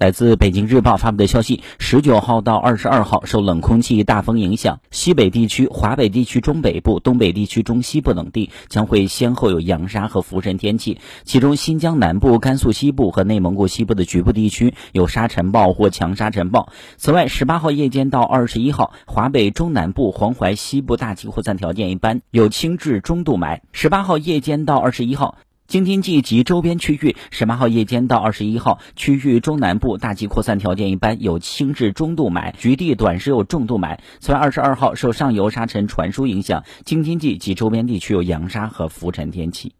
来自北京日报发布的消息，十九号到二十二号，受冷空气大风影响，西北地区、华北地区中北部、东北地区中西部等地将会先后有扬沙和浮尘天气。其中，新疆南部、甘肃西部和内蒙古西部的局部地区有沙尘暴或强沙尘暴。此外，十八号夜间到二十一号，华北中南部、黄淮西部大气扩散条件一般，有轻至中度霾。十八号夜间到二十一号。京津冀及周边区域，十八号夜间到二十一号，区域中南部大气扩散条件一般，有轻至中度霾，局地短时有重度霾。此外，二十二号受上游沙尘传输影响，京津冀及周边地区有扬沙和浮尘天气。